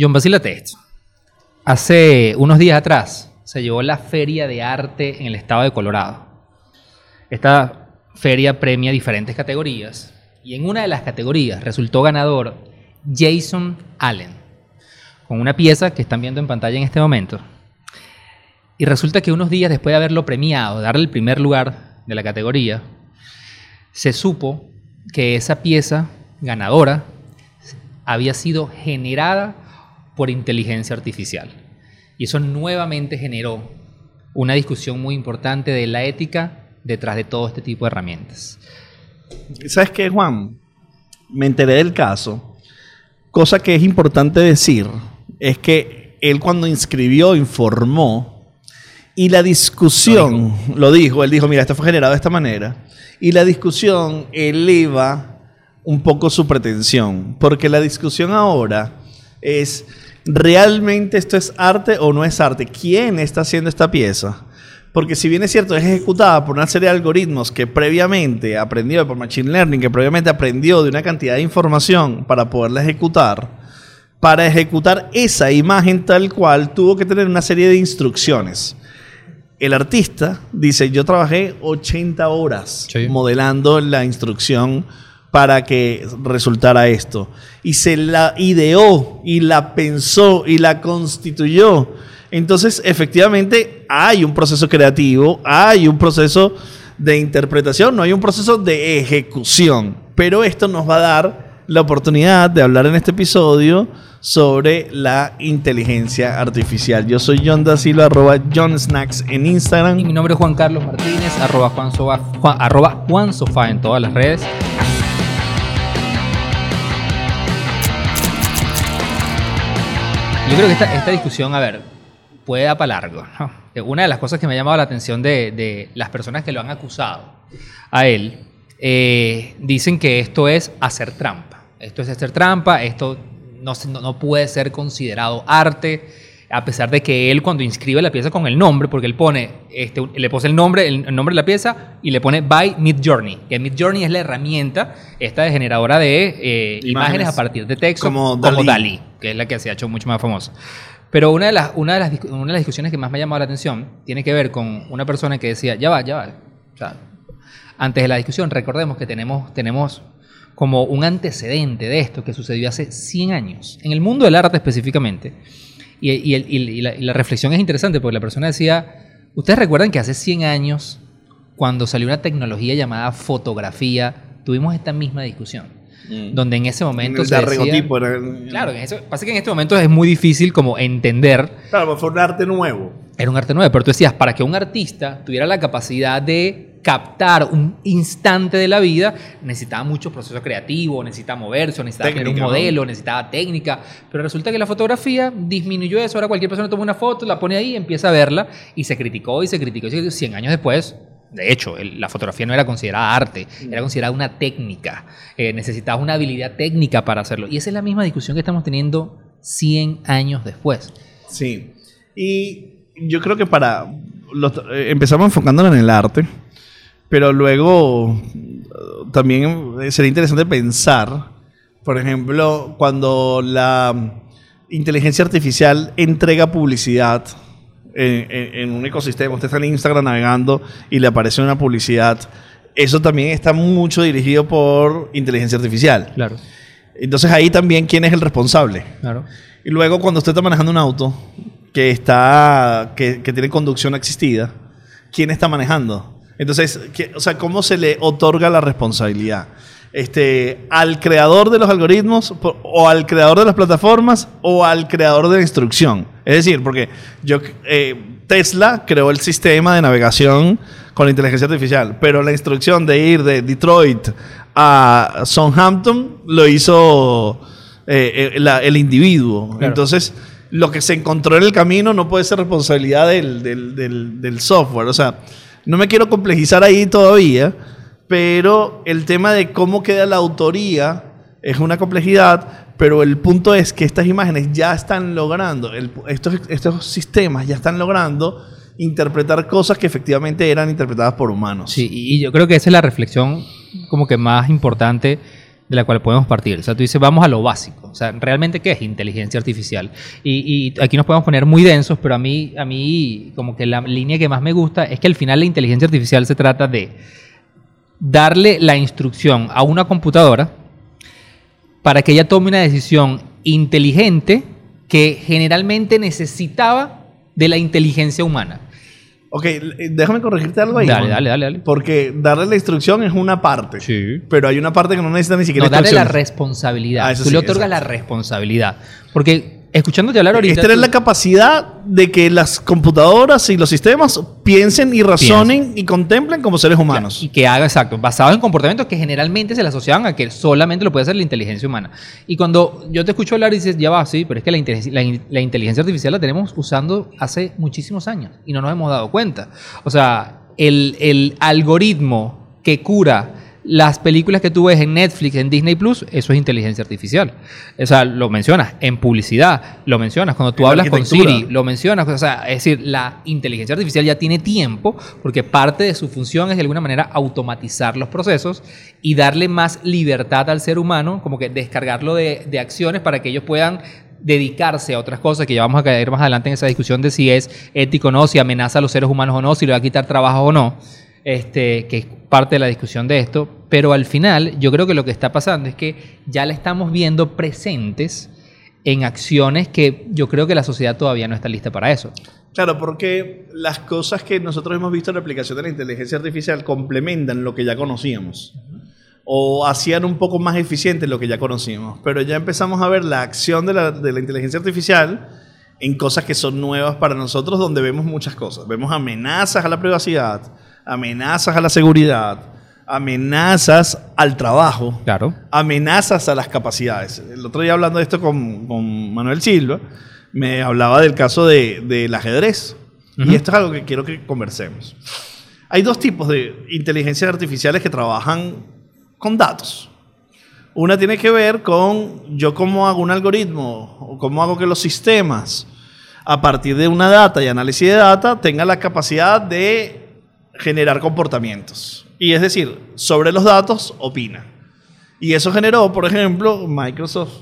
John vacílate esto. Hace unos días atrás se llevó la Feria de Arte en el estado de Colorado. Esta feria premia diferentes categorías y en una de las categorías resultó ganador Jason Allen con una pieza que están viendo en pantalla en este momento. Y resulta que unos días después de haberlo premiado, darle el primer lugar de la categoría, se supo que esa pieza ganadora había sido generada por inteligencia artificial. Y eso nuevamente generó una discusión muy importante de la ética detrás de todo este tipo de herramientas. ¿Sabes qué, Juan? Me enteré del caso. Cosa que es importante decir es que él cuando inscribió informó y la discusión, lo dijo. él dijo, mira, esto fue generado de esta manera. Y la discusión eleva un poco su pretensión, porque la discusión ahora es, ¿realmente esto es arte o no es arte? ¿Quién está haciendo esta pieza? Porque si bien es cierto, es ejecutada por una serie de algoritmos que previamente aprendió por Machine Learning, que previamente aprendió de una cantidad de información para poderla ejecutar, para ejecutar esa imagen tal cual tuvo que tener una serie de instrucciones. El artista dice, yo trabajé 80 horas modelando la instrucción para que resultara esto. Y se la ideó y la pensó y la constituyó. Entonces, efectivamente, hay un proceso creativo, hay un proceso de interpretación, no hay un proceso de ejecución. Pero esto nos va a dar la oportunidad de hablar en este episodio sobre la inteligencia artificial. Yo soy John Da Silva, arroba John Snacks en Instagram. Y mi nombre es Juan Carlos Martínez, arroba Juan, arroba Juan Sofá en todas las redes. Creo que esta, discusión, a ver, puede dar para largo. Una de las cosas que me ha llamado la atención de, las personas que lo han acusado a él, eh, dicen que esto es hacer trampa. Esto es hacer trampa, esto no, no, puede ser considerado arte, a pesar de que él cuando inscribe la pieza con el nombre, porque él pone, este, le pone el nombre, el, nombre de la pieza y le pone by Mid Journey, que Mid Journey es la herramienta esta de generadora de eh, imágenes. a partir de texto, como Dalí. que es la que se ha hecho mucho más famosa. Pero una de, las, una, de las, una de las discusiones que más me ha llamado la atención tiene que ver con una persona que decía, ya va, ya va. O sea, antes de la discusión, recordemos que tenemos, tenemos como un antecedente de esto que sucedió hace 100 años, en el mundo del arte específicamente. Y, la, reflexión es interesante porque la persona decía, ustedes recuerdan que hace 100 años, cuando salió una tecnología llamada fotografía, tuvimos esta misma discusión. Mm. Donde en ese momento... se decía, Claro, en eso, pasa que en este momento es muy difícil como entender... Claro, fue un arte nuevo. Era un arte nuevo, pero tú decías, para que un artista tuviera la capacidad de captar un instante de la vida, necesitaba mucho proceso creativo, necesitaba moverse, necesitaba tener un modelo, necesitaba técnica, pero resulta que la fotografía disminuyó eso, ahora cualquier persona toma una foto, la pone ahí, empieza a verla y se criticó y se criticó y 100 años después de hecho, la fotografía no era considerada arte, era considerada una técnica. Eh, necesitaba una habilidad técnica para hacerlo. Y esa es la misma discusión que estamos teniendo 100 años después. Sí. Y yo creo que para... Eh, empezamos enfocándonos en el arte. Pero luego también sería interesante pensar, por ejemplo, cuando la inteligencia artificial entrega publicidad en, un ecosistema, usted está en Instagram navegando y le aparece una publicidad, eso también está mucho dirigido por inteligencia artificial. Claro. Entonces ahí también quién es el responsable. Claro. Y luego cuando usted está manejando un auto que está que, que tiene conducción existida, ¿quién está manejando? Entonces, o sea, ¿cómo se le otorga la responsabilidad? Este, ¿Al creador de los algoritmos o al creador de las plataformas o al creador de la instrucción? Es decir, porque yo, eh, Tesla creó el sistema de navegación con la inteligencia artificial, pero la instrucción de ir de Detroit a Southampton lo hizo eh, eh, el individuo. Entonces, lo que se encontró en el camino no puede ser responsabilidad del, del, del software. O sea, no me quiero complejizar ahí todavía, pero el tema de cómo queda la autoría es una complejidad, pero el punto es que estas imágenes ya están logrando, estos, estos sistemas ya están logrando interpretar cosas que efectivamente eran interpretadas por humanos. Sí, y yo creo que esa es la reflexión como que más importante de la cual podemos partir. O sea, tú dices, vamos a lo básico. O sea, realmente, ¿qué es inteligencia artificial? Y, aquí nos podemos poner muy densos, pero a mí, a mí, como que la línea que más me gusta es que al final la inteligencia artificial se trata de darle la instrucción a una computadora para que ella tome una decisión inteligente que generalmente necesitaba de la inteligencia humana. Ok, déjame corregirte algo ahí. Dale, dale, dale, dale. Porque darle la instrucción es una parte. Sí. Pero hay una parte que no necesita ni siquiera No, darle la responsabilidad. Ah, eso Tú sí, le otorgas exacto. la responsabilidad. Porque escuchándote hablar ahorita... Es tener tú- la capacidad de que las computadoras y los sistemas piensen y razonen y contemplen como seres humanos. Y que haga, exacto, basado en comportamientos que generalmente se le asociaban a que solamente lo puede hacer la inteligencia humana. Y cuando yo te escucho hablar y dices, ya va, sí, pero es que la inteligencia, la, in- la inteligencia artificial la tenemos usando hace muchísimos años y no nos hemos dado cuenta. O sea, el, el algoritmo que cura las películas que tú ves en Netflix, en Disney Plus, eso es inteligencia artificial. O sea, lo mencionas en publicidad, lo mencionas cuando tú En hablas con. Siri, lo mencionas. O sea, es decir, la inteligencia artificial ya tiene tiempo porque parte de su función es de alguna manera automatizar los procesos y darle más libertad al ser humano, como que descargarlo de, de acciones para que ellos puedan dedicarse a otras cosas que ya vamos a caer más adelante en esa discusión de si es ético o no, si amenaza a los seres humanos o no, si le va a quitar trabajo o no, este, que es parte de la discusión de esto. Pero al final yo creo que lo que está pasando es que ya la estamos viendo presentes en acciones que yo creo que la sociedad todavía no está lista para eso. Claro, porque las cosas que nosotros hemos visto en la aplicación de la inteligencia artificial complementan lo que ya conocíamos. O hacían un poco más eficiente lo que ya conocíamos. Pero ya empezamos a ver la acción de la, de la inteligencia artificial en cosas que son nuevas para nosotros, donde vemos muchas cosas. Vemos amenazas a la privacidad, amenazas a la seguridad, amenazas al trabajo, Claro. amenazas a las capacidades. El otro día hablando de esto con, con Manuel Silva, me hablaba del caso de- del ajedrez. Y esto es algo que quiero que conversemos. Hay dos tipos de inteligencias artificiales que trabajan con datos. Una tiene que ver con yo cómo hago un algoritmo o cómo hago que los sistemas, a partir de una data y análisis de data, tengan la capacidad de generar comportamientos. Y es decir, sobre los datos opina. Y eso generó, por ejemplo, Microsoft.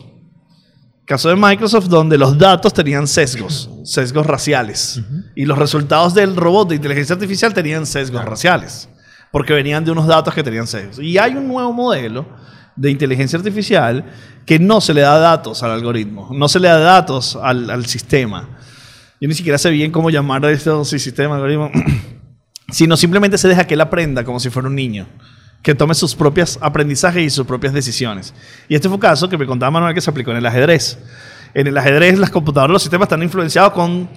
Caso de Microsoft donde los datos tenían sesgos, sesgos raciales. Y los resultados del robot de inteligencia artificial tenían sesgos raciales. Porque venían de unos datos que tenían sesgos. Y hay un nuevo modelo de inteligencia artificial que no se le da datos al algoritmo, no se le da datos al, al sistema. Yo ni siquiera sé bien cómo llamar a esto si sistema, algoritmo. sino simplemente se deja que él aprenda como si fuera un niño, que tome sus propios aprendizajes y sus propias decisiones. Y este fue un caso que me contaba Manuel que se aplicó en el ajedrez. En el ajedrez las computadoras, los sistemas están influenciados con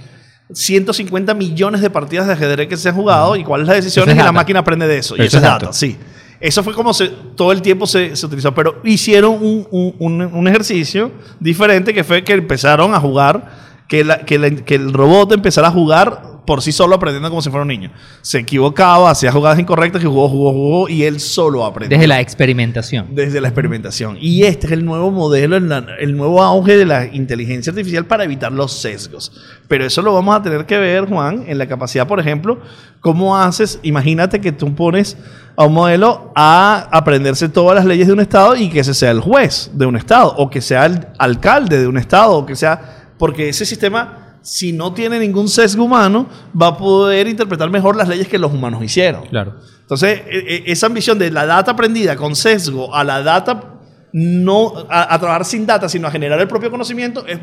150 millones de partidas de ajedrez que se han jugado y cuáles las decisiones es y la máquina aprende de eso. Pero y eso eso es data, dato. sí. Eso fue como se, todo el tiempo se, se utilizó, pero hicieron un, un- un- un ejercicio diferente que fue que empezaron a jugar, que, la- que la- que el robot empezara a jugar por sí solo aprendiendo como si fuera un niño. Se equivocaba, hacía jugadas incorrectas y jugó, jugó, jugó y él solo aprendió. Desde la experimentación. Desde la experimentación. Y este es el nuevo modelo, el, el nuevo auge de la inteligencia artificial para evitar los sesgos. Pero eso lo vamos a tener que ver, Juan, en la capacidad, por ejemplo, cómo haces, imagínate que tú pones a un modelo a aprenderse todas las leyes de un estado y que ese sea el juez de un estado, o que sea el alcalde de un estado, o que sea, porque ese sistema... Si no tiene ningún sesgo humano, va a poder interpretar mejor las leyes que los humanos hicieron. Claro. Entonces, e- e- esa ambición de la data aprendida con sesgo a la data no a, a trabajar sin data, sino a generar el propio conocimiento, es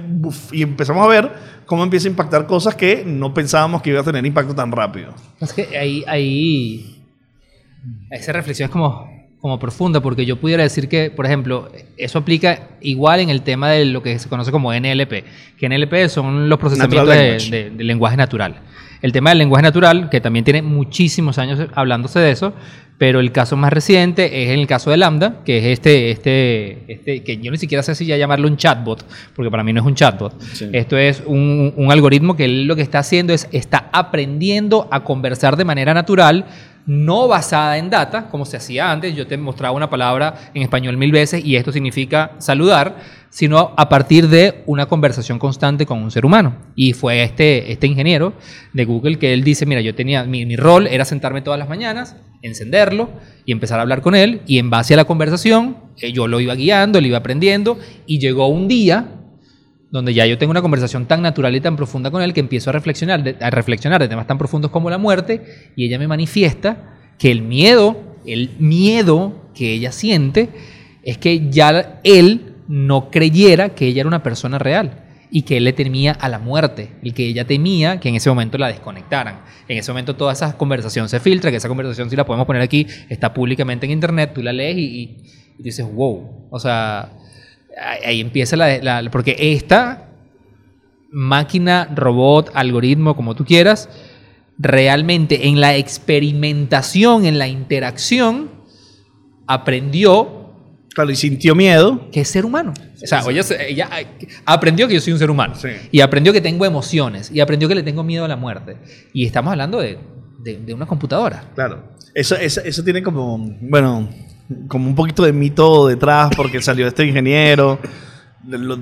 y empezamos a ver cómo empieza a impactar cosas que no pensábamos que iba a tener impacto tan rápido. Es que ahí, ahí esa reflexión es como, como profunda, porque yo pudiera decir que, por ejemplo, eso aplica igual en el tema de lo que se conoce como NLP, que NLP son los procesamientos de- de lenguaje natural. El tema del lenguaje natural, que también tiene muchísimos años hablándose de eso, pero el caso más reciente es el caso de Lambda, que es este, este, este que yo ni siquiera sé si ya llamarlo un chatbot, porque para mí no es un chatbot. Sí. Esto es un, un algoritmo que lo que está haciendo es, está aprendiendo a conversar de manera natural, no basada en data, como se hacía antes. Yo te mostraba una palabra en español mil veces y esto significa saludar, sino a partir de una conversación constante con un ser humano. Y fue este, este ingeniero de Google que él dice, mira, yo tenía, mi, rol era sentarme todas las mañanas encenderlo y empezar a hablar con él. Y en base a la conversación, eh, yo lo iba guiando, lo iba aprendiendo. Y llegó un día donde ya yo tengo una conversación tan natural y tan profunda con él que empiezo a reflexionar, a reflexionar de temas tan profundos como la muerte. Y ella me manifiesta que el miedo, el miedo que ella siente, es que ya él no creyera que ella era una persona real y que él le temía a la muerte, el que ella temía que en ese momento la desconectaran. En ese momento toda esa conversación se filtra, que esa conversación si la podemos poner aquí, está públicamente en internet, tú la lees y, dices, wow, o sea, ahí empieza la, Porque esta máquina, robot, algoritmo, como tú quieras, realmente en la experimentación, en la interacción, aprendió Claro, y sintió miedo. Que es ser humano. o sea, ella, ella, aprendió que yo soy un ser humano. Sí. Y aprendió que tengo emociones. Y aprendió que le tengo miedo a la muerte. Y estamos hablando de, de, de una computadora. Claro. Eso, eso, eso, tiene como, bueno, como un poquito de mito detrás porque salió este ingeniero.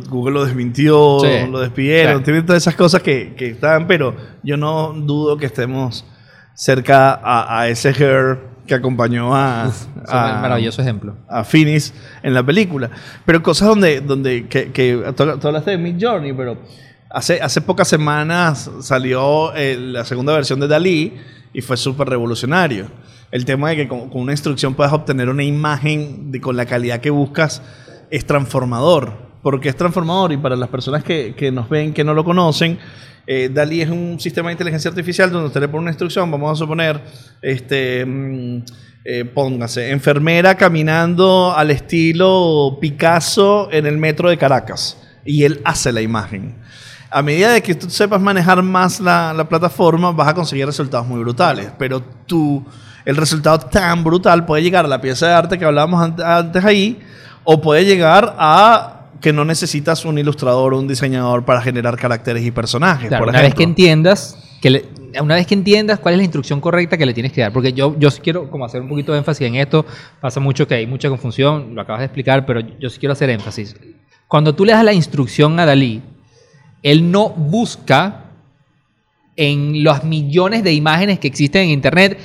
Google lo desmintió, sí. lo despidieron. Tiene todas esas cosas que, que están, pero yo no dudo que estemos cerca a, a ese her que acompañó a, a maravilloso ejemplo. a Finis en la película. Pero cosas donde donde que, que tú hablaste de Mid Journey pero hace hace pocas semanas salió eh, la segunda versión de Dalí y fue súper revolucionario. El tema de que con, con, una instrucción puedas obtener una imagen de, con la calidad que buscas es transformador porque es transformador y para las personas que, que nos ven que no lo conocen eh, DALI es un sistema de inteligencia artificial donde usted le pone una instrucción, vamos a suponer, este, mm, eh, póngase, enfermera caminando al estilo Picasso en el metro de Caracas. Y él hace la imagen. A medida de que tú sepas manejar más la, la plataforma, vas a conseguir resultados muy brutales. Pero tú, el resultado tan brutal puede llegar a la pieza de arte que hablábamos antes ahí, o puede llegar a que no necesitas un ilustrador o un diseñador para generar caracteres y personajes. Claro, por una vez que entiendas que le, una vez que entiendas cuál es la instrucción correcta que le tienes que dar, porque yo, yo quiero como hacer un poquito de énfasis en esto, pasa mucho que hay mucha confusión, lo acabas de explicar, pero yo sí quiero hacer énfasis. Cuando tú le das la instrucción a Dalí, él no busca en los millones de imágenes que existen en Internet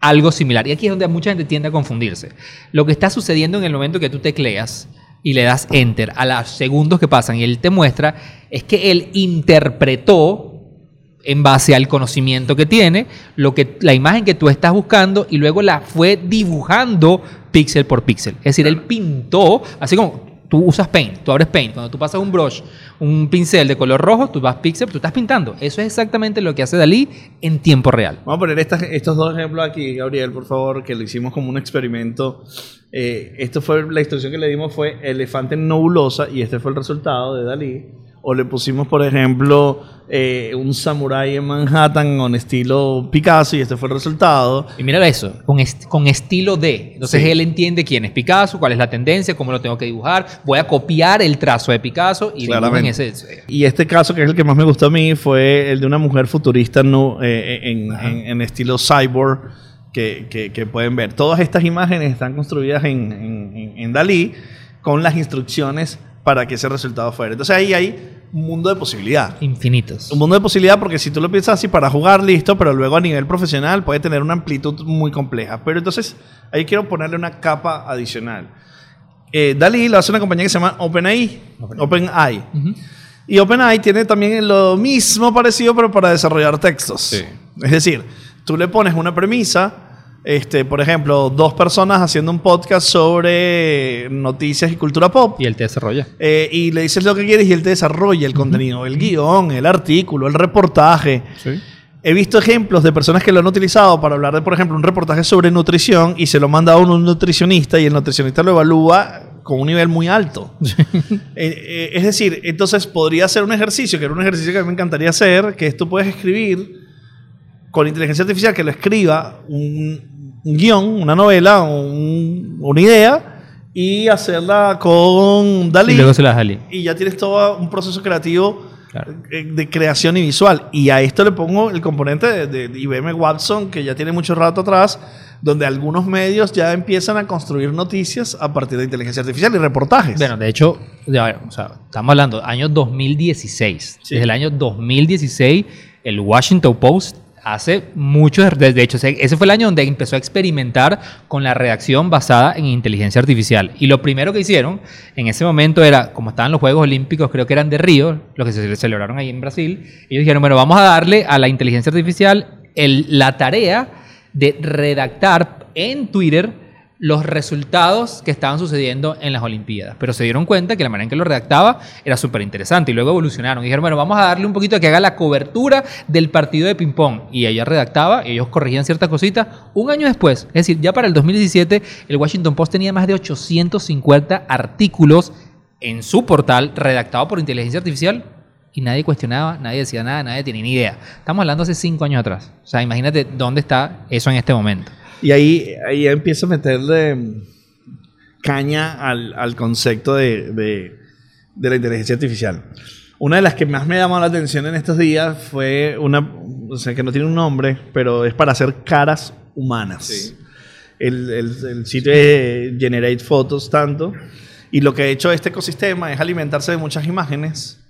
algo similar. Y aquí es donde mucha gente tiende a confundirse. Lo que está sucediendo en el momento que tú tecleas y le das enter a los segundos que pasan y él te muestra, es que él interpretó en base al conocimiento que tiene, lo que, la imagen que tú estás buscando y luego la fue dibujando píxel por píxel. Es decir, él pintó, así como tú usas Paint, tú abres Paint, cuando tú pasas un brush, un pincel de color rojo, tú vas píxel, tú estás pintando. Eso es exactamente lo que hace Dalí en tiempo real. Vamos a poner estos dos ejemplos aquí, Gabriel, por favor, que lo hicimos como un experimento. Eh, esto fue, la instrucción que le dimos fue elefante nebulosa y este fue el resultado de Dalí. O le pusimos, por ejemplo, eh, un samurái en Manhattan con estilo Picasso y este fue el resultado. Y mira eso, con, est con estilo de. Entonces sí. él entiende quién es Picasso, cuál es la tendencia, cómo lo tengo que dibujar. Voy a copiar el trazo de Picasso y en ese. Y este caso, que es el que más me gustó a mí, fue el de una mujer futurista no, eh, en, en, en, estilo cyborg. Que, que, que, pueden ver. Todas estas imágenes están construidas en, en, en Dalí con las instrucciones para que ese resultado fuera. Entonces ahí hay un mundo de posibilidad. Infinitos. Un mundo de posibilidad porque si tú lo piensas así para jugar, listo, pero luego a nivel profesional puede tener una amplitud muy compleja. Pero entonces ahí quiero ponerle una capa adicional. Eh, Dalí lo hace una compañía que se llama OpenAI. OpenAI. OpenAI. Uh -huh. Y OpenAI tiene también lo mismo parecido, pero para desarrollar textos. Sí. Es decir, tú le pones una premisa, este, por ejemplo, dos personas haciendo un podcast sobre noticias y cultura pop. Y él te desarrolla. Eh, y le dices lo que quieres y él te desarrolla el contenido, uh -huh. el guion, el artículo, el reportaje. Sí. He visto ejemplos de personas que lo han utilizado para hablar de, por ejemplo, un reportaje sobre nutrición y se lo manda a un nutricionista y el nutricionista lo evalúa con un nivel muy alto. eh, eh, es decir, entonces podría ser un ejercicio, que era un ejercicio que a mí me encantaría hacer, que esto puedes escribir con inteligencia artificial, que lo escriba un, un guion, una novela, un, una idea y hacerla con Dalí. Y luego se la Dalí. Y ya tienes todo un proceso creativo claro. de creación y visual. Y a esto le pongo el componente de, de, IBM Watson, que ya tiene mucho rato atrás, donde algunos medios ya empiezan a construir noticias a partir de inteligencia artificial y reportajes. Bueno, de hecho, ya, o sea, estamos hablando año 2016. Sí. Desde el año 2016, el Washington Post hace muchos, de hecho, ese fue el año donde empezó a experimentar con la redacción basada en inteligencia artificial. Y lo primero que hicieron en ese momento era, como estaban los Juegos Olímpicos, creo que eran de Río, los que se celebraron ahí en Brasil, ellos dijeron, bueno, vamos a darle a la inteligencia artificial la tarea de redactar en Twitter los resultados que estaban sucediendo en las Olimpiadas. Pero se dieron cuenta que la manera en que lo redactaba era súper interesante y luego evolucionaron. Y dijeron, bueno, vamos a darle un poquito a que haga la cobertura del partido de ping-pong. Y ella redactaba, ellos corregían ciertas cositas. Un año después, es decir, ya para el 2017, el Washington Post tenía más de 850 artículos en su portal redactado por inteligencia artificial y nadie cuestionaba, nadie decía nada, nadie tenía ni idea. Estamos hablando hace cinco años atrás. O sea, imagínate dónde está eso en este momento. Y ahí, ahí empiezo a meterle caña al, concepto de, la inteligencia artificial. Una de las que más me llamó la atención en estos días fue una, o sea, que no tiene un nombre, pero es para hacer caras humanas. El, el, sitio es Generate Photos tanto. Y lo que ha hecho este ecosistema es alimentarse de muchas imágenes,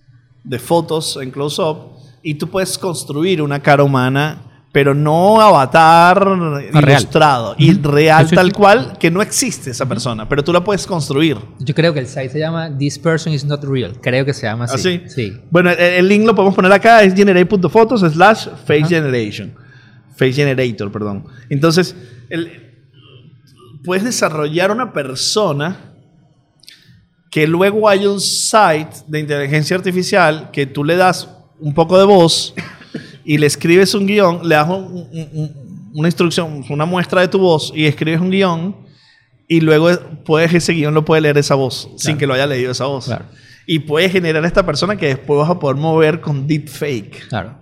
de fotos en close-up, y tú puedes construir una cara humana pero no avatar ilustrado y real tal cual que no existe esa persona, pero tú la puedes construir. Yo creo que el site se llama This Person is Not Real, creo que se llama así. ¿Ah, sí? Bueno, el, link lo podemos poner acá, es generate.photos slash face generation. Face generator, perdón. Entonces, puedes desarrollar una persona que luego hay un site de inteligencia artificial que tú le das un poco de voz y le escribes un guion, le das una instrucción, una muestra de tu voz y escribes un guion y luego puedes ese guion lo puede leer esa voz sin que lo haya leído esa voz. Y puedes generar a esta persona que después vas a poder mover con deepfake. Claro.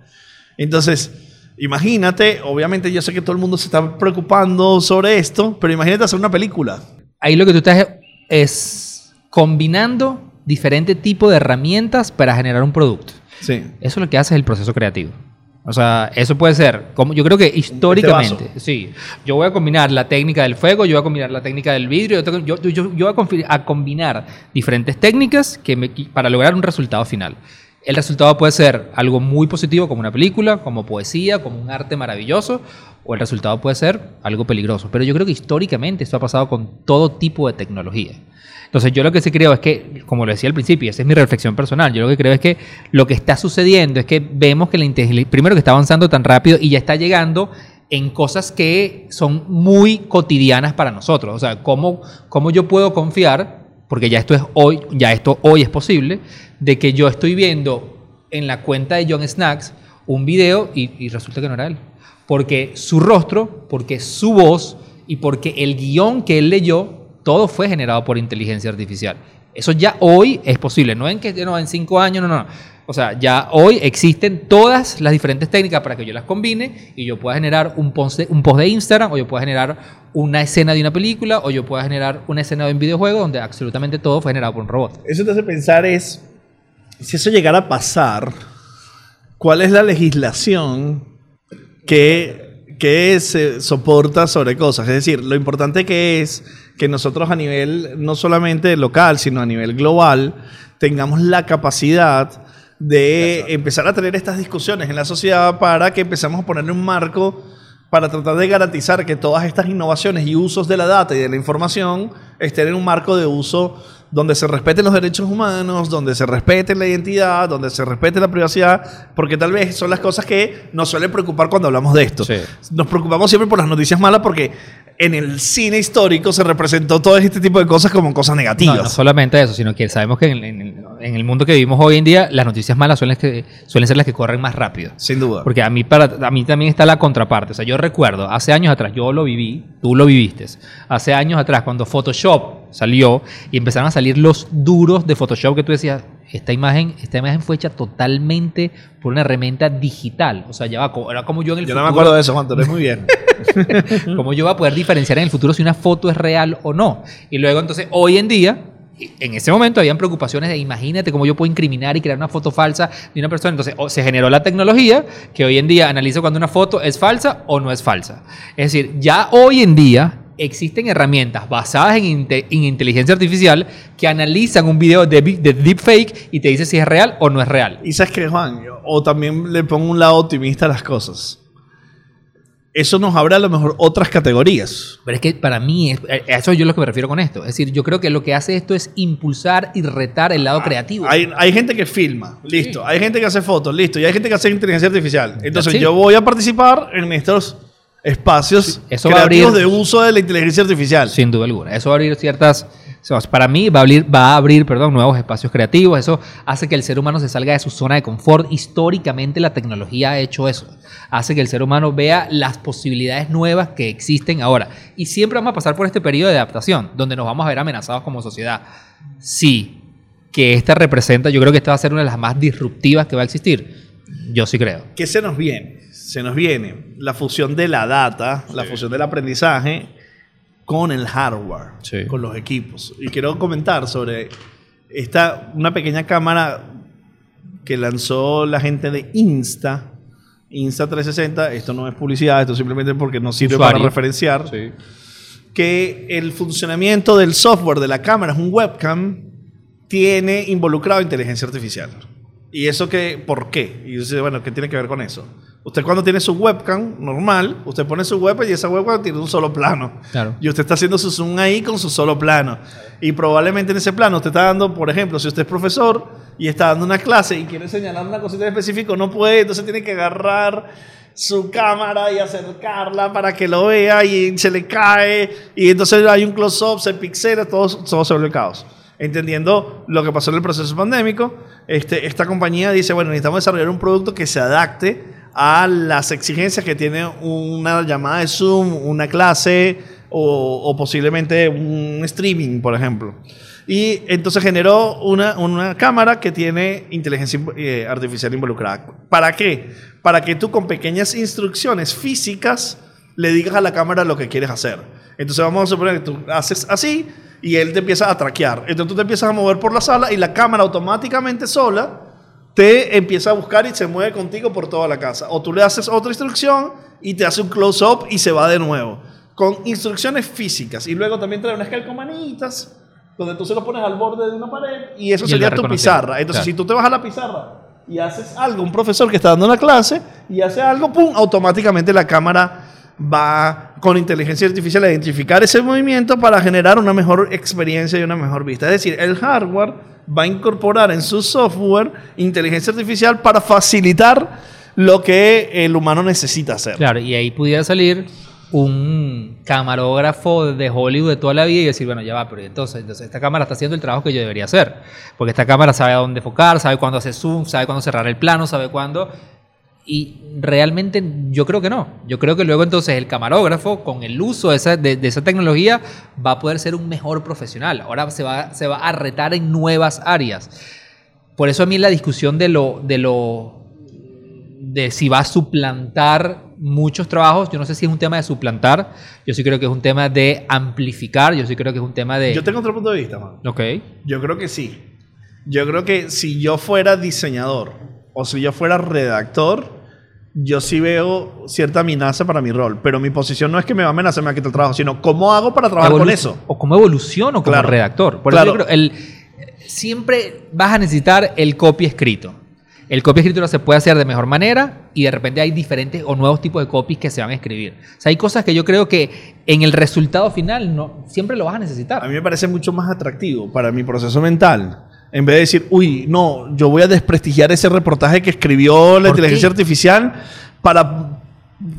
Entonces, imagínate, obviamente yo sé que todo el mundo se está preocupando sobre esto, pero imagínate hacer una película. Ahí lo que tú estás es combinando diferentes tipos de herramientas para generar un producto. Sí. Eso es lo que hace el proceso creativo. O sea, eso puede ser, como yo creo que históricamente, sí, yo voy a combinar la técnica del fuego, yo voy a combinar la técnica del vidrio, yo, yo, yo voy a, combinar diferentes técnicas que para lograr un resultado final. El resultado puede ser algo muy positivo como una película, como poesía, como un arte maravilloso, o el resultado puede ser algo peligroso. Pero yo creo que históricamente esto ha pasado con todo tipo de tecnología. Entonces yo lo que sí creo es que, como lo decía al principio, esa es mi reflexión personal, yo lo que creo es que lo que está sucediendo es que vemos que la inteligencia, primero que está avanzando tan rápido y ya está llegando en cosas que son muy cotidianas para nosotros. O sea, ¿cómo, cómo yo puedo confiar, porque ya esto es hoy, ya esto hoy es posible, de que yo estoy viendo en la cuenta de John Snacks un video y, resulta que no era él? Porque su rostro, porque su voz y porque el guion que él leyó todo fue generado por inteligencia artificial. Eso ya hoy es posible, no en que no, en cinco años, no, no. O sea, ya hoy existen todas las diferentes técnicas para que yo las combine y yo pueda generar un post de, un post de Instagram o yo pueda generar una escena de una película o yo pueda generar una escena de un videojuego donde absolutamente todo fue generado por un robot. Eso te hace pensar es, si eso llegara a pasar, ¿cuál es la legislación que, que se soporta sobre cosas? Es decir, lo importante que es que nosotros a nivel no solamente local, sino a nivel global, tengamos la capacidad de empezar a tener estas discusiones en la sociedad para que empecemos a ponerle un marco para tratar de garantizar que todas estas innovaciones y usos de la data y de la información estén en un marco de uso donde se respeten los derechos humanos, donde se respete la identidad, donde se respete la privacidad, porque tal vez son las cosas que nos suelen preocupar cuando hablamos de esto. Nos preocupamos siempre por las noticias malas porque en el cine histórico se representó todo este tipo de cosas como cosas negativas. No, solamente eso, sino que sabemos que en, el mundo que vivimos hoy en día, las noticias malas suelen, que, suelen ser las que corren más rápido. Sin duda. Porque a mí, para, a mí también está la contraparte. O sea, yo recuerdo, hace años atrás, yo lo viví, tú lo viviste. Hace años atrás, cuando Photoshop salió y empezaron a salir los duros de Photoshop que tú decías, esta imagen, esta imagen fue hecha totalmente por una herramienta digital. O sea, ya va, era como yo en el futuro. Yo no me acuerdo de eso, Juan, muy bien. como yo voy a poder diferenciar en el futuro si una foto es real o no. Y luego, entonces, hoy en día, en ese momento habían preocupaciones de imagínate cómo yo puedo incriminar y crear una foto falsa de una persona. Entonces se generó la tecnología que hoy en día analiza cuando una foto es falsa o no es falsa. Es decir, ya hoy en día existen herramientas basadas en, inteligencia artificial que analizan un video de, de deepfake y te dice si es real o no es real. Y sabes que, Juan, o también le pongo un lado optimista a las cosas. eso nos abre a lo mejor otras categorías. Pero es que para mí, es, a eso yo lo que me refiero con esto. Es decir, yo creo que lo que hace esto es impulsar y retar el lado creativo. Hay, hay gente que filma, listo. Hay gente que hace fotos, listo. Y hay gente que hace inteligencia artificial. Entonces Sí. yo voy a participar en estos espacios Eso creativos abrir- de uso de la inteligencia artificial. Sin duda alguna. Eso va a abrir ciertas. Para mí va a abrir, va a abrir perdón, nuevos espacios creativos. Eso hace que el ser humano se salga de su zona de confort. Históricamente la tecnología ha hecho eso. Hace que el ser humano vea las posibilidades nuevas que existen ahora. Y siempre vamos a pasar por este periodo de adaptación, donde nos vamos a ver amenazados como sociedad. Sí, que esta representa, yo creo que esta va a ser una de las más disruptivas que va a existir. Yo sí creo. ¿Qué se nos viene? Se nos viene la fusión de la data, la fusión del aprendizaje con el hardware, Sí. con los equipos. Y quiero comentar sobre esta, una pequeña cámara que lanzó la gente de Insta, Insta360. Esto no es publicidad, esto simplemente porque nos sirve Usuario. para referenciar que el funcionamiento del software de la cámara es un webcam, tiene involucrado inteligencia artificial. ¿Y eso qué? ¿Por qué? Y dice, bueno, ¿qué tiene que ver con eso? Usted cuando tiene su webcam normal, usted pone su webcam y esa webcam tiene un solo plano. Claro. Y usted está haciendo su zoom ahí con su solo plano. Y probablemente en ese plano usted está dando, por ejemplo, si usted es profesor y está dando una clase y quiere señalar una cosita en específico, no puede, entonces tiene que agarrar su cámara y acercarla para que lo vea y se le cae y entonces hay un close-up, se pixela, todo, todo se vuelve caos. Entendiendo lo que pasó en el proceso pandémico, este, esta compañía dice, bueno, necesitamos desarrollar un producto que se adapte a las exigencias que tiene una llamada de Zoom, una clase o, posiblemente un streaming, por ejemplo. Y entonces generó una, una cámara que tiene inteligencia eh, artificial involucrada. ¿Para qué? Para que tú con pequeñas instrucciones físicas le digas a la cámara lo que quieres hacer. Entonces vamos a suponer que tú haces así y él te empieza a traquear. Entonces tú te empiezas a mover por la sala y la cámara automáticamente sola te empieza a buscar y se mueve contigo por toda la casa. O tú le haces otra instrucción y te hace un close-up y se va de nuevo. Con instrucciones físicas. Y luego también trae unas calcomanitas donde tú se lo pones al borde de una pared y eso Y sería tu pizarra. Entonces, Claro. si tú te vas a la pizarra y haces algo, un profesor que está dando una clase y hace algo, ¡pum! automáticamente la cámara va con inteligencia artificial a identificar ese movimiento para generar una mejor experiencia y una mejor vista. Es decir, el hardware va a incorporar en su software inteligencia artificial para facilitar lo que el humano necesita hacer. Claro, y ahí pudiera salir un camarógrafo de Hollywood de toda la vida y decir, bueno, ya va, pero entonces, entonces esta cámara está haciendo el trabajo que yo debería hacer. Porque esta cámara sabe a dónde enfocar, sabe cuándo hacer zoom, sabe cuándo cerrar el plano, sabe cuándo. Y realmente yo creo que no. Yo creo que luego entonces el camarógrafo, con el uso de esa, de, de esa tecnología, va a poder ser un mejor profesional. Ahora se va, se va a retar en nuevas áreas. Por eso a mí la discusión de lo, de lo de si va a suplantar muchos trabajos, yo no sé si es un tema de suplantar, yo sí creo que es un tema de amplificar, yo sí creo que es un tema de... Yo tengo otro punto de vista, man. Ok. Yo creo que sí. Yo creo que si yo fuera diseñador o si yo fuera redactor, yo sí veo cierta amenaza para mi rol. Pero mi posición no es que me va a amenazar, me va a quitar el trabajo, sino cómo hago para trabajar con eso. O como evoluciono como Claro. redactor. Por Claro. eso yo creo, el, siempre vas a necesitar el copy escrito. El copy escrito se puede hacer de mejor manera y de repente hay diferentes o nuevos tipos de copies que se van a escribir. O sea, hay cosas que yo creo que en el resultado final no, siempre lo vas a necesitar. A mí me parece mucho más atractivo para mi proceso mental. En vez de decir, uy, no, yo voy a desprestigiar ese reportaje que escribió la ¿Por inteligencia qué? artificial para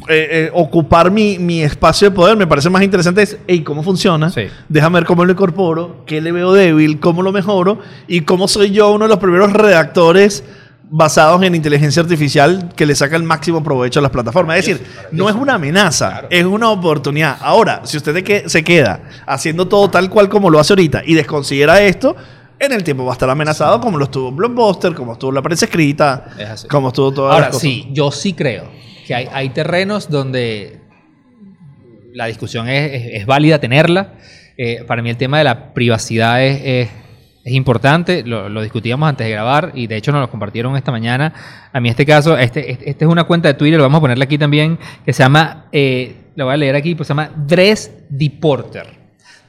eh, eh, ocupar mi, mi espacio de poder. Me parece más interesante es, hey, ¿cómo funciona? Sí. Déjame ver cómo lo incorporo, qué le veo débil, cómo lo mejoro y cómo soy yo uno de los primeros redactores basados en inteligencia artificial que le saca el máximo provecho a las plataformas. Es decir, no es una amenaza, es una oportunidad. Ahora, si usted se queda haciendo todo tal cual como lo hace ahorita y desconsidera esto, en el tiempo va a estar amenazado como lo estuvo Blockbuster, como estuvo la prensa escrita, Es como estuvo todas Ahora, las cosas. sí, yo sí creo que hay, hay terrenos donde la discusión es, es- es válida tenerla. Eh, para mí el tema de la privacidad es, importante, lo, lo discutíamos antes de grabar y de hecho nos lo compartieron esta mañana. A mí este caso, este, este, este es una cuenta de Twitter, lo vamos a ponerle aquí también, que se llama, eh, lo voy a leer aquí, pues se llama Dress Deporter.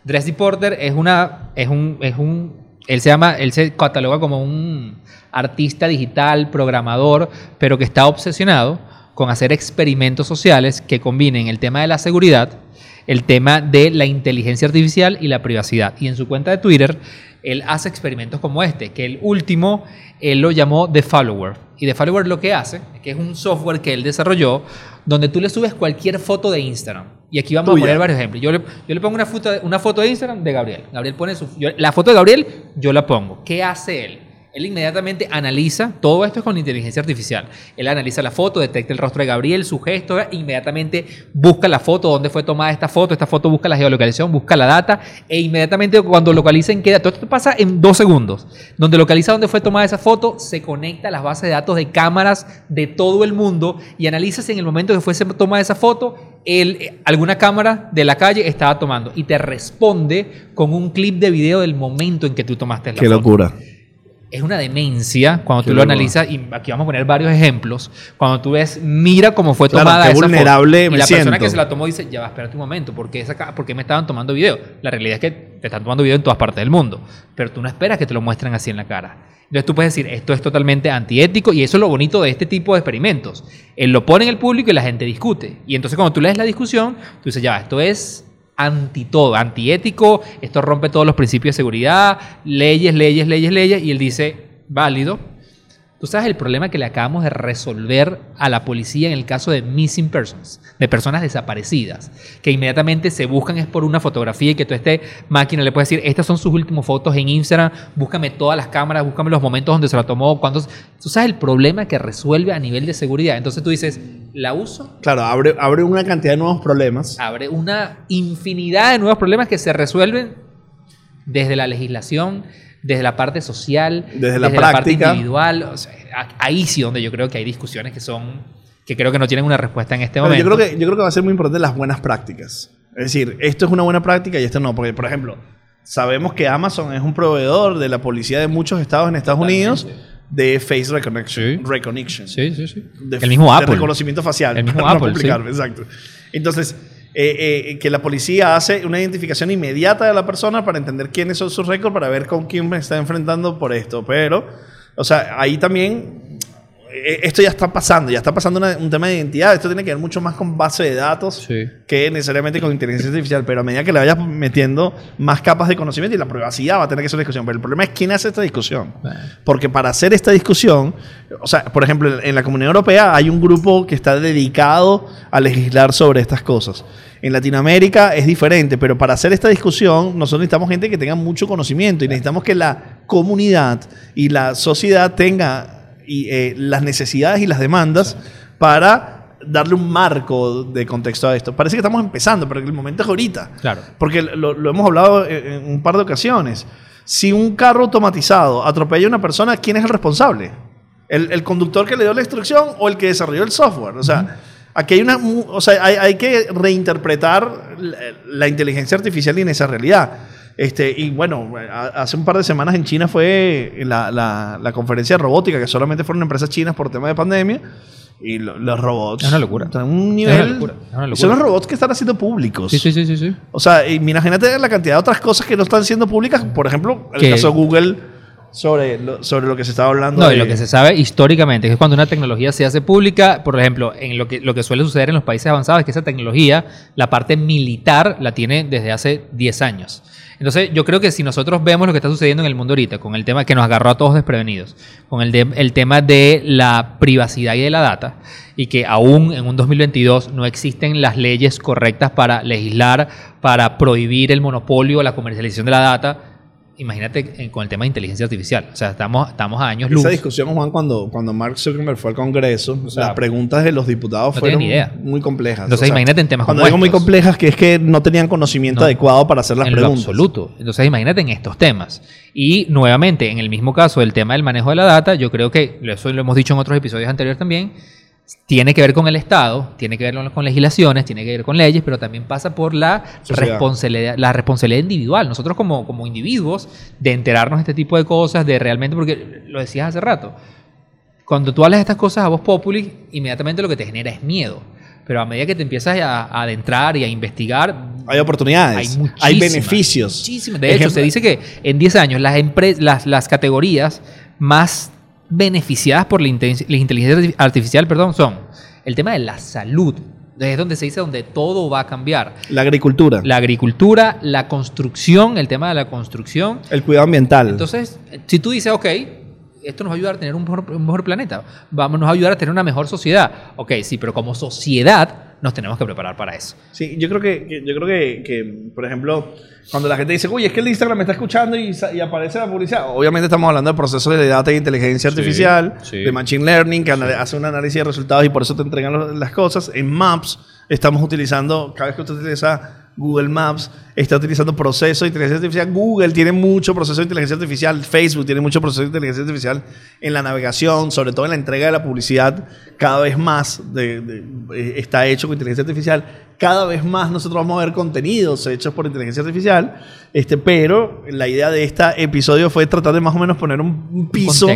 Dress Deporter es una, es un, es un, él se llama, él se cataloga como un artista digital, programador, pero que está obsesionado con hacer experimentos sociales que combinen el tema de la seguridad, el tema de la inteligencia artificial y la privacidad. Y en su cuenta de Twitter, él hace experimentos como este, que el último él lo llamó The Follower. Y The Follower lo que hace, que es un software que él desarrolló, donde tú le subes cualquier foto de Instagram. Y aquí vamos a poner varios ejemplos. Yo le, yo le pongo una foto, una foto de Instagram de Gabriel. Gabriel pone su, la foto de Gabriel, yo la pongo. ¿Qué hace él? Él inmediatamente analiza, todo esto es con inteligencia artificial. Él analiza la foto, detecta el rostro de Gabriel, su gesto, inmediatamente busca la foto, dónde fue tomada esta foto, esta foto busca la geolocalización, busca la data, e inmediatamente cuando localiza en queda, todo esto pasa en dos segundos. Donde localiza dónde fue tomada esa foto, se conecta a las bases de datos de cámaras de todo el mundo y analiza si en el momento que fuese tomada esa foto, él, alguna cámara de la calle estaba tomando y te responde con un clip de video del momento en que tú tomaste la Qué foto. Qué locura es una demencia cuando tú lo analizas y aquí vamos a poner varios ejemplos. Cuando tú ves mira cómo fue tomada qué esa vulnerable foto. Me y la siento. persona que se la tomó dice ya va espérate un momento ¿por qué, esa, ¿por qué me estaban tomando video? la realidad es que te están tomando video en todas partes del mundo pero tú no esperas que te lo muestren así en la cara. Entonces tú puedes decir esto es totalmente antiético y eso es lo bonito de este tipo de experimentos él lo pone en el público y la gente discute. Y entonces cuando tú lees la discusión tú dices ya esto es anti todo, antiético, esto rompe todos los principios de seguridad, leyes, leyes, leyes, leyes, y él dice, válido. Tú sabes el problema que le acabamos de resolver a la policía en el caso de missing persons, de personas desaparecidas, que inmediatamente se buscan es por una fotografía y que tú este máquina le puedes decir, estas son sus últimas fotos en Instagram, búscame todas las cámaras, búscame los momentos donde se la tomó, cuántos... Tú sabes el problema que resuelve a nivel de seguridad. Entonces tú dices, ¿la uso? Claro, abre, abre una cantidad de nuevos problemas. Abre una infinidad de nuevos problemas que se resuelven desde la legislación, desde la parte social, desde, la, práctica. parte individual. O sea, ahí sí donde yo creo que hay discusiones que son que creo que no tienen una respuesta en este Pero momento. Yo creo, que, yo creo que va a ser muy importante las buenas prácticas. Es decir, esto es una buena práctica y esto no. Porque, por ejemplo, sabemos que Amazon es un proveedor de la policía de muchos estados en Estados. Unidos de face recognition. Sí. recognition. Sí, sí, sí. De, el mismo de Apple. reconocimiento facial. El mismo para no Apple, complicarme, Exacto. Entonces, eh, eh, que la policía hace una identificación inmediata de la persona para entender quiénes son sus récords, para ver con quién me está enfrentando por esto. Pero, o sea, ahí también esto ya está pasando, ya está pasando una- un tema de identidad. Esto tiene que ver mucho más con base de datos Sí. que necesariamente con inteligencia artificial. Pero a medida que le vayas metiendo más capas de conocimiento y la privacidad va a tener que ser una discusión. Pero el problema es quién hace esta discusión. Porque para hacer esta discusión, o sea, por ejemplo, en la Comunidad Europea hay un grupo que está dedicado a legislar sobre estas cosas. En Latinoamérica es diferente, pero para hacer esta discusión nosotros necesitamos gente que tenga mucho conocimiento y necesitamos que la comunidad y la sociedad tenga y, eh, las necesidades y las demandas para darle un marco de contexto a esto. Parece que estamos empezando, pero el momento es ahorita. Claro. Porque lo, lo hemos hablado en, en un par de ocasiones. Si un carro automatizado atropella a una persona, ¿quién es el responsable? ¿El, el conductor que le dio la instrucción o el que desarrolló el software? O sea, aquí hay una. O sea, hay, hay que reinterpretar la, la inteligencia artificial en esa realidad. Este, y bueno, hace un par de semanas en China fue la, la- la conferencia de robótica, que solamente fueron empresas chinas por tema de pandemia. Y lo- los robots. Es una locura. Están en un Es nivel. una locura, es una y locura. Son los robots que están haciendo públicos. Sí, sí, sí, sí, sí. O sea, imagínate la cantidad de otras cosas que no están siendo públicas. Por ejemplo, el caso de Google sobre lo, sobre lo que se estaba hablando. No, de- y lo que se sabe históricamente que es cuando una tecnología se hace pública, por ejemplo, en lo que, lo que suele suceder en los países avanzados es que esa tecnología, la parte militar, la tiene desde hace 10 años. Entonces, yo creo que si nosotros vemos lo que está sucediendo en el mundo ahorita, con el tema que nos agarró a todos desprevenidos, con el, de- el tema de la privacidad y de la data, y que aún en un 2022 no existen las leyes correctas para legislar, para prohibir el monopolio o la comercialización de la data, imagínate eh, con el tema de inteligencia artificial. O sea, estamos, estamos a años luz. Esa discusión, Juan, cuando, cuando Mark Zuckerberg fue al Congreso, O sea, las preguntas de los diputados no fueron idea. muy complejas. Entonces, imagínate en temas Cuando como digo muy estos. complejas, que es que no tenían conocimiento No. adecuado para hacer las en preguntas. lo absoluto. Entonces, imagínate en estos temas. Y nuevamente, en el mismo caso del tema del manejo de la data, yo creo que, eso lo hemos dicho en otros episodios anteriores también, tiene que ver con el Estado, tiene que ver con- con legislaciones, tiene que ver con leyes, pero también pasa por la Sociedad. responsabilidad, la responsabilidad individual. Nosotros como, como individuos, de enterarnos de este tipo de cosas, de realmente, porque lo decías hace rato, cuando tú hablas de estas cosas a voz populi, inmediatamente lo que te genera es miedo. Pero a medida que te empiezas a, a adentrar y a investigar, Hay oportunidades, hay, beneficios. muchísimas. De hecho, Ejemplo- se dice que en 10 años las, las, las categorías más beneficiadas por la, la inteligencia arti- artificial perdón, son el tema de la salud. Es donde se dice donde todo va a cambiar. La agricultura. La agricultura, la construcción, el tema de la construcción. el cuidado ambiental. Entonces, si tú dices, ok, esto nos va a ayudar a tener un mejor, un mejor planeta, vamos, nos va a ayudar a tener una mejor sociedad. Ok, sí, pero como sociedad nos tenemos que preparar para eso. Sí, yo creo que, yo creo que, que, por ejemplo, cuando la gente dice, oye, es que el Instagram me está escuchando y, aparece la publicidad, obviamente estamos hablando de procesos de data e inteligencia Sí, artificial, sí. de machine learning, que anal- hace un análisis de resultados y por eso te entregan las cosas. En Maps estamos utilizando, cada vez que usted utiliza Google Maps, está utilizando procesos de inteligencia artificial. Google tiene mucho proceso de inteligencia artificial, Facebook tiene mucho proceso de inteligencia artificial en la navegación, sobre todo en la entrega de la publicidad, cada vez más de- eh, está hecho con inteligencia artificial. Cada vez más nosotros vamos a ver contenidos hechos por inteligencia artificial, este, pero la idea de este episodio fue tratar de más o menos poner un, piso.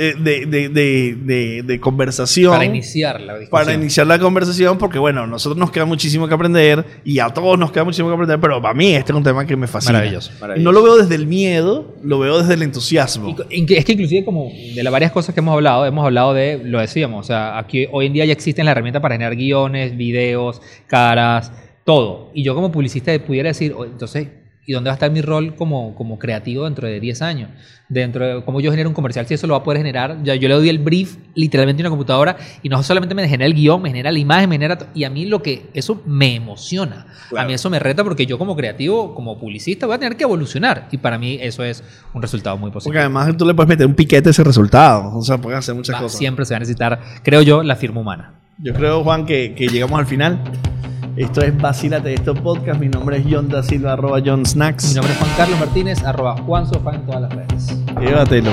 De, de- de- de- conversación Para iniciar la discusión. para iniciar la conversación, porque bueno, nosotros nos queda muchísimo que aprender y a todos nos queda muchísimo que aprender, pero para mí este es un tema que me fascina. Maravilloso, maravilloso. No lo veo desde el miedo, lo veo desde el entusiasmo. Y Es que inclusive como de las varias cosas que hemos hablado, hemos hablado de, lo decíamos, o sea, aquí hoy en día ya existen las herramientas para generar guiones, videos, caras, todo. Y yo como publicista pudiera decir, "Oh, entonces, ¿y dónde va a estar mi rol como, como creativo dentro de 10 años? Dentro de cómo yo genero un comercial, si eso lo va a poder generar, ya yo le doy el brief literalmente en una computadora y no solamente me genera el guion, me genera la imagen, me genera... Y a mí lo que, eso me emociona. Claro. A mí eso me reta porque yo como creativo, como publicista, voy a tener que evolucionar. Y para mí eso es un resultado muy positivo. Porque además tú le puedes meter un piquete a ese resultado. O sea, puedes hacer muchas Va- cosas. Siempre se va a necesitar, creo yo, la firma humana. Yo creo, Juan, que, que llegamos al final. Esto es Vacílate esto podcast. Mi nombre es John da Silva, arroba John Mi Snacks. nombre es Juan Carlos Martínez, arroba Juan Sofá en todas las redes. Llévatelo.